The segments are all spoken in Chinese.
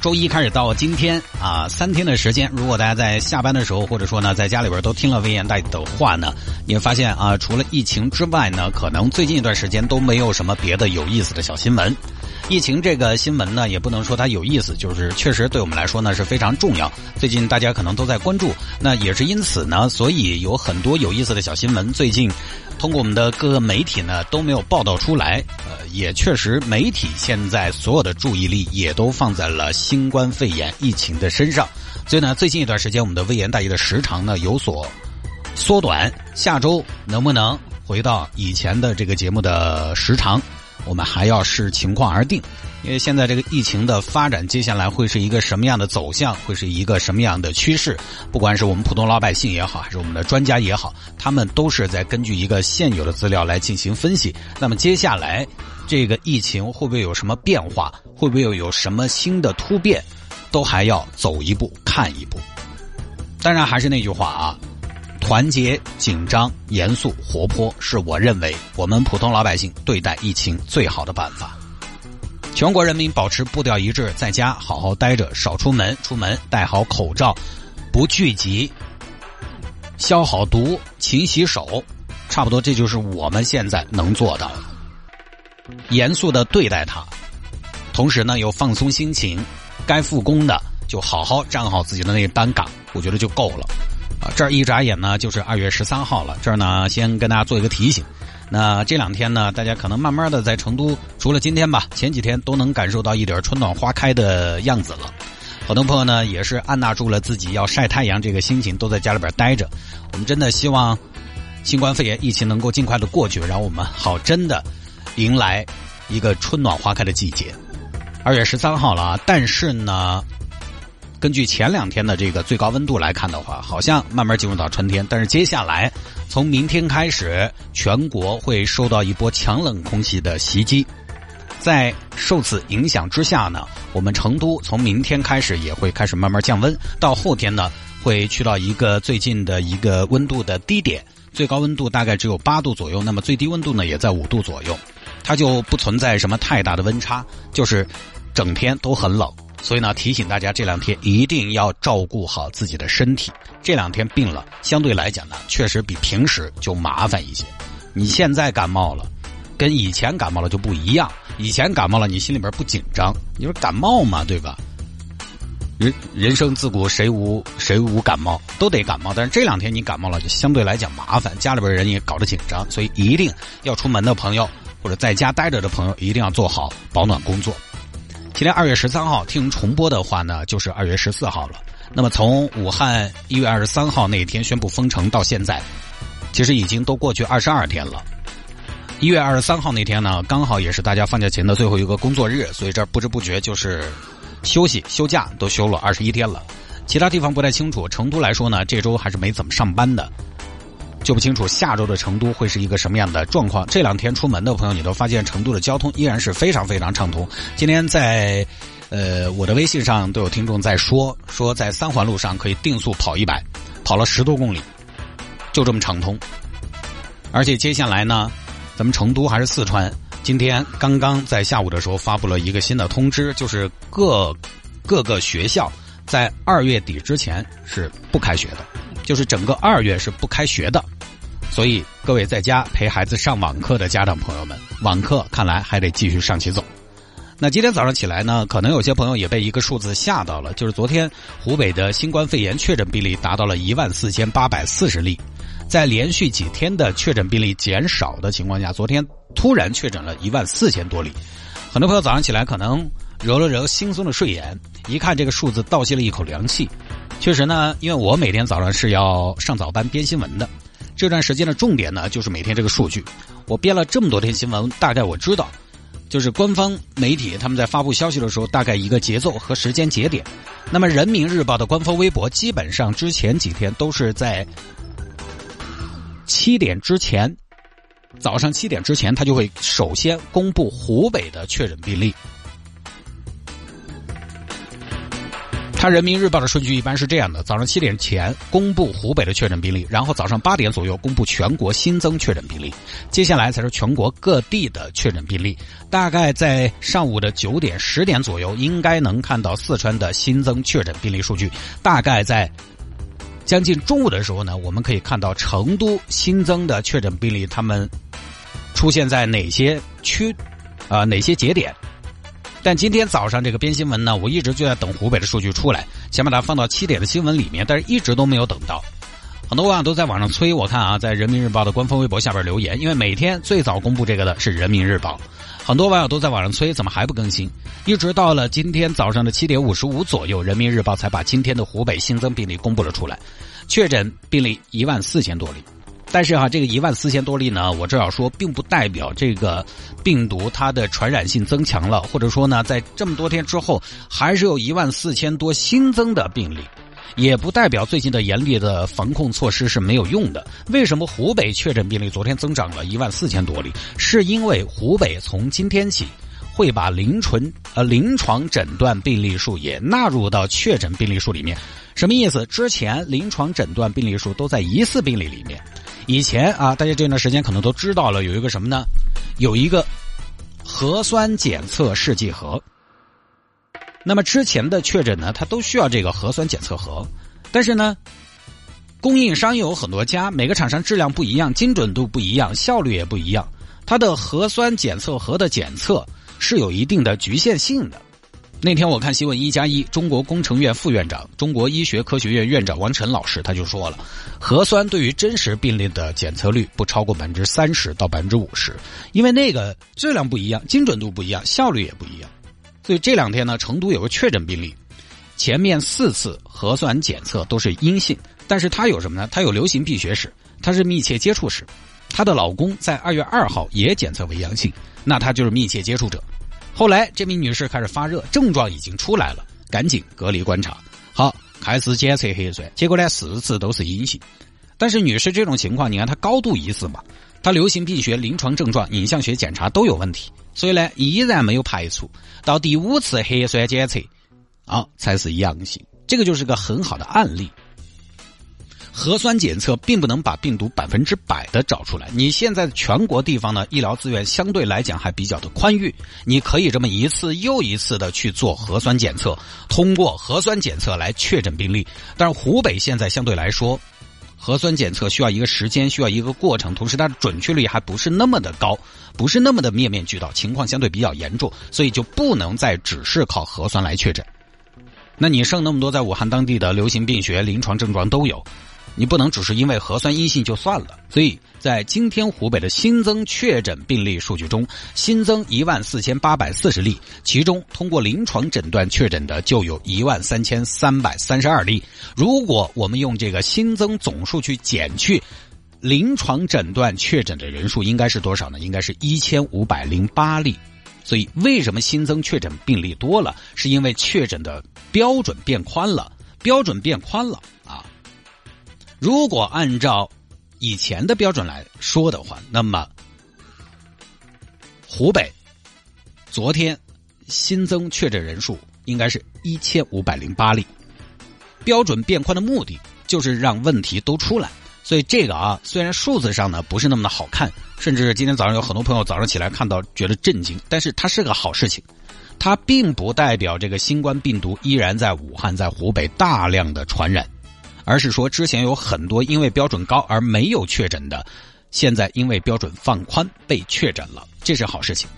周一开始到今天啊，三天的时间，如果大家在下班的时候，或者说呢，在家里边都听了微言带的话呢，你会发现啊，除了疫情之外呢，可能最近一段时间都没有什么别的有意思的小新闻。疫情这个新闻呢，也不能说它有意思，就是确实对我们来说呢是非常重要。最近大家可能都在关注，那也是因此呢，所以有很多有意思的小新闻，最近通过我们的各个媒体呢都没有报道出来。呃，也确实，媒体现在所有的注意力也都放在了新冠肺炎疫情的身上，所以呢，最近一段时间我们的微言大义的时长呢有所缩短。下周能不能回到以前的这个节目的时长？我们还要视情况而定，因为现在这个疫情的发展，接下来会是一个什么样的走向，会是一个什么样的趋势？不管是我们普通老百姓也好，还是我们的专家也好，他们都是在根据一个现有的资料来进行分析。那么接下来这个疫情会不会有什么变化？会不会有什么新的突变？都还要走一步看一步。当然，还是那句话啊。团结、紧张、严肃、活泼，是我认为我们普通老百姓对待疫情最好的办法。全国人民保持步调一致，在家好好待着，少出门，出门戴好口罩，不聚集，消好毒，勤洗手，差不多这就是我们现在能做的。严肃的对待它，同时呢又放松心情，该复工的就好好站好自己的那班岗，我觉得就够了。啊，这儿一眨眼呢，就是二月十三号了。这儿呢，先跟大家做一个提醒。那这两天呢，大家可能慢慢的在成都，除了今天吧，前几天都能感受到一点春暖花开的样子了。好多朋友呢，也是按捺住了自己要晒太阳这个心情，都在家里边待着。我们真的希望新冠肺炎疫情能够尽快的过去，让我们好真的迎来一个春暖花开的季节。二月十三号了，但是呢。根据前两天的这个最高温度来看的话，好像慢慢进入到春天。但是接下来从明天开始，全国会受到一波强冷空气的袭击。在受此影响之下呢，我们成都从明天开始也会开始慢慢降温。到后天呢，会去到一个最近的一个温度的低点，最高温度大概只有八度左右，那么最低温度呢也在五度左右，它就不存在什么太大的温差，就是整天都很冷。所以呢，提醒大家这两天一定要照顾好自己的身体。这两天病了，相对来讲呢，确实比平时就麻烦一些。你现在感冒了，跟以前感冒了就不一样。以前感冒了，你心里边不紧张，你说感冒嘛，对吧？人人生自古谁无谁无感冒，都得感冒。但是这两天你感冒了，就相对来讲麻烦，家里边人也搞得紧张，所以一定要出门的朋友或者在家待着的朋友，一定要做好保暖工作。今天二月十三号听重播的话呢，就是二月十四号了。那么从武汉一月二十三号那一天宣布封城到现在，其实已经都过去二十二天了。一月二十三号那天呢，刚好也是大家放假前的最后一个工作日，所以这不知不觉就是休息休假都休了二十一天了。其他地方不太清楚，成都来说呢，这周还是没怎么上班的。就不清楚下周的成都会是一个什么样的状况。这两天出门的朋友，你都发现成都的交通依然是非常非常畅通。今天在，呃，我的微信上都有听众在说，说在三环路上可以定速跑一百，跑了十多公里，就这么畅通。而且接下来呢，咱们成都还是四川，今天刚刚在下午的时候发布了一个新的通知，就是各各个学校在二月底之前是不开学的。就是整个二月是不开学的，所以各位在家陪孩子上网课的家长朋友们，网课看来还得继续上起走。那今天早上起来呢，可能有些朋友也被一个数字吓到了，就是昨天湖北的新冠肺炎确诊病例达到了一万四千八百四十例，在连续几天的确诊病例减少的情况下，昨天突然确诊了一万四千多例。很多朋友早上起来可能揉了揉惺忪的睡眼，一看这个数字，倒吸了一口凉气。确实呢，因为我每天早上是要上早班编新闻的，这段时间的重点呢就是每天这个数据。我编了这么多天新闻，大概我知道，就是官方媒体他们在发布消息的时候，大概一个节奏和时间节点。那么人民日报的官方微博基本上之前几天都是在七点之前，早上七点之前，他就会首先公布湖北的确诊病例。他人民日报的顺序一般是这样的：早上七点前公布湖北的确诊病例，然后早上八点左右公布全国新增确诊病例，接下来才是全国各地的确诊病例。大概在上午的九点、十点左右，应该能看到四川的新增确诊病例数据。大概在将近中午的时候呢，我们可以看到成都新增的确诊病例，他们出现在哪些区啊？哪些节点？但今天早上这个编新闻呢，我一直就在等湖北的数据出来，想把它放到七点的新闻里面，但是一直都没有等到。很多网友都在网上催，我看啊，在人民日报的官方微博下边留言，因为每天最早公布这个的是人民日报，很多网友都在网上催，怎么还不更新？一直到了今天早上的七点五十五左右，人民日报才把今天的湖北新增病例公布了出来，确诊病例一万四千多例。但是哈，这个一万四千多例呢，我这要说，并不代表这个病毒它的传染性增强了，或者说呢，在这么多天之后，还是有一万四千多新增的病例，也不代表最近的严厉的防控措施是没有用的。为什么湖北确诊病例昨天增长了一万四千多例？是因为湖北从今天起会把临床呃临床诊断病例数也纳入到确诊病例数里面。什么意思？之前临床诊断病例数都在疑似病例里面。以前啊，大家这段时间可能都知道了，有一个什么呢？有一个核酸检测试剂盒。那么之前的确诊呢，它都需要这个核酸检测盒，但是呢，供应商有很多家，每个厂商质量不一样，精准度不一样，效率也不一样，它的核酸检测盒的检测是有一定的局限性的。那天我看新闻，一加一中国工程院副院长、中国医学科学院院长王晨老师他就说了，核酸对于真实病例的检测率不超过百分之三十到百分之五十，因为那个质量不一样，精准度不一样，效率也不一样。所以这两天呢，成都有个确诊病例，前面四次核酸检测都是阴性，但是他有什么呢？他有流行病学史，他是密切接触史，她的老公在二月二号也检测为阳性，那他就是密切接触者。后来，这名女士开始发热，症状已经出来了，赶紧隔离观察。好，开始检测核酸，结果呢，四次都是阴性。但是女士这种情况，你看她高度疑似嘛，她流行病学、临床症状、影像学检查都有问题，所以呢，依然没有排除。到第五次核酸检测，啊，才是阳性。这个就是个很好的案例。核酸检测并不能把病毒百分之百的找出来。你现在全国地方呢，医疗资源相对来讲还比较的宽裕，你可以这么一次又一次的去做核酸检测，通过核酸检测来确诊病例。但是湖北现在相对来说，核酸检测需要一个时间，需要一个过程，同时它的准确率还不是那么的高，不是那么的面面俱到，情况相对比较严重，所以就不能再只是靠核酸来确诊。那你剩那么多在武汉当地的流行病学临床症状都有。你不能只是因为核酸阴性就算了，所以在今天湖北的新增确诊病例数据中，新增一万四千八百四十例，其中通过临床诊断确诊的就有一万三千三百三十二例。如果我们用这个新增总数去减去临床诊断确诊的人数，应该是多少呢？应该是一千五百零八例。所以为什么新增确诊病例多了？是因为确诊的标准变宽了，标准变宽了啊。如果按照以前的标准来说的话，那么湖北昨天新增确诊人数应该是一千五百零八例。标准变宽的目的就是让问题都出来，所以这个啊，虽然数字上呢不是那么的好看，甚至今天早上有很多朋友早上起来看到觉得震惊，但是它是个好事情，它并不代表这个新冠病毒依然在武汉在湖北大量的传染。而是说，之前有很多因为标准高而没有确诊的，现在因为标准放宽被确诊了，这是好事情。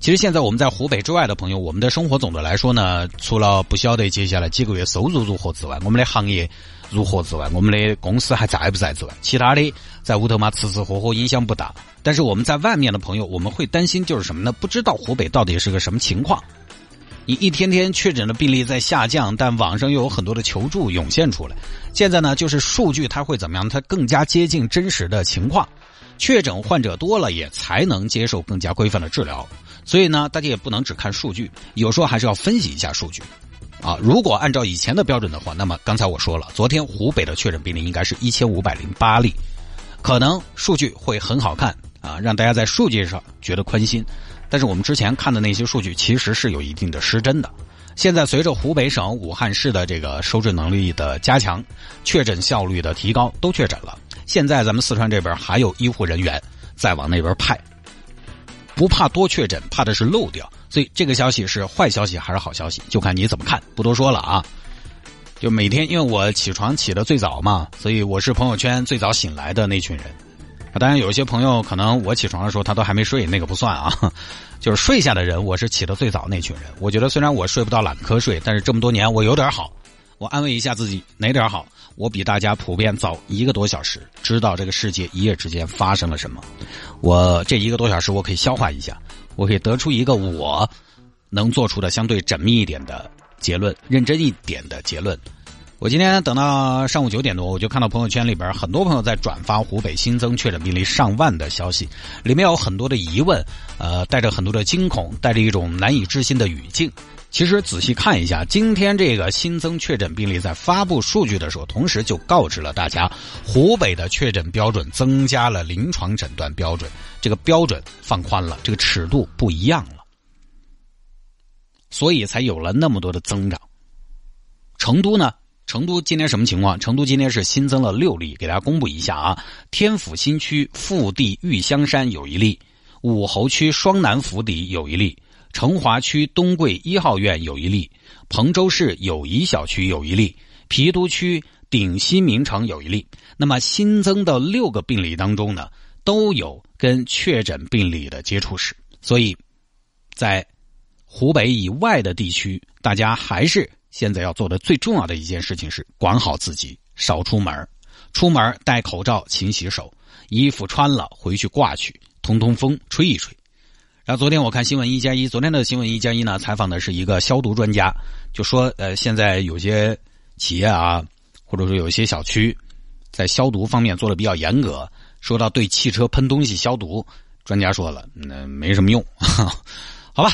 其实现在我们在湖北之外的朋友，我们的生活总的来说呢，除了不晓得接下来几个月收入如何之外，我们的行业如何之外，我们的公司还在不在之外，其他的在屋头嘛吃吃喝喝影响不大。但是我们在外面的朋友，我们会担心就是什么呢？不知道湖北到底是个什么情况。你一天天确诊的病例在下降，但网上又有很多的求助涌现出来。现在呢，就是数据它会怎么样？它更加接近真实的情况。确诊患者多了，也才能接受更加规范的治疗。所以呢，大家也不能只看数据，有时候还是要分析一下数据。啊，如果按照以前的标准的话，那么刚才我说了，昨天湖北的确诊病例应该是一千五百零八例，可能数据会很好看啊，让大家在数据上觉得宽心。但是我们之前看的那些数据其实是有一定的失真的。现在随着湖北省武汉市的这个收治能力的加强，确诊效率的提高，都确诊了。现在咱们四川这边还有医护人员在往那边派，不怕多确诊，怕的是漏掉。所以这个消息是坏消息还是好消息，就看你怎么看。不多说了啊，就每天因为我起床起的最早嘛，所以我是朋友圈最早醒来的那群人。当然，有一些朋友可能我起床的时候他都还没睡，那个不算啊。就是睡下的人，我是起的最早那群人。我觉得虽然我睡不到懒瞌睡，但是这么多年我有点好。我安慰一下自己，哪点好？我比大家普遍早一个多小时知道这个世界一夜之间发生了什么。我这一个多小时我可以消化一下。我可以得出一个我能做出的相对缜密一点的结论，认真一点的结论。我今天等到上午九点多，我就看到朋友圈里边很多朋友在转发湖北新增确诊病例上万的消息，里面有很多的疑问，呃，带着很多的惊恐，带着一种难以置信的语境。其实仔细看一下，今天这个新增确诊病例在发布数据的时候，同时就告知了大家，湖北的确诊标准增加了临床诊断标准，这个标准放宽了，这个尺度不一样了，所以才有了那么多的增长。成都呢？成都今天什么情况？成都今天是新增了六例，给大家公布一下啊。天府新区腹地玉香山有一例，武侯区双楠府邸有一例。成华区东桂一号院有一例，彭州市友谊小区有一例，郫都区鼎西名城有一例。那么新增的六个病例当中呢，都有跟确诊病例的接触史。所以，在湖北以外的地区，大家还是现在要做的最重要的一件事情是管好自己，少出门出门戴口罩，勤洗手，衣服穿了回去挂去，通通风，吹一吹。然后昨天我看新闻一加一，昨天的新闻一加一呢，采访的是一个消毒专家，就说呃，现在有些企业啊，或者说有些小区，在消毒方面做的比较严格。说到对汽车喷东西消毒，专家说了，那没什么用，好吧。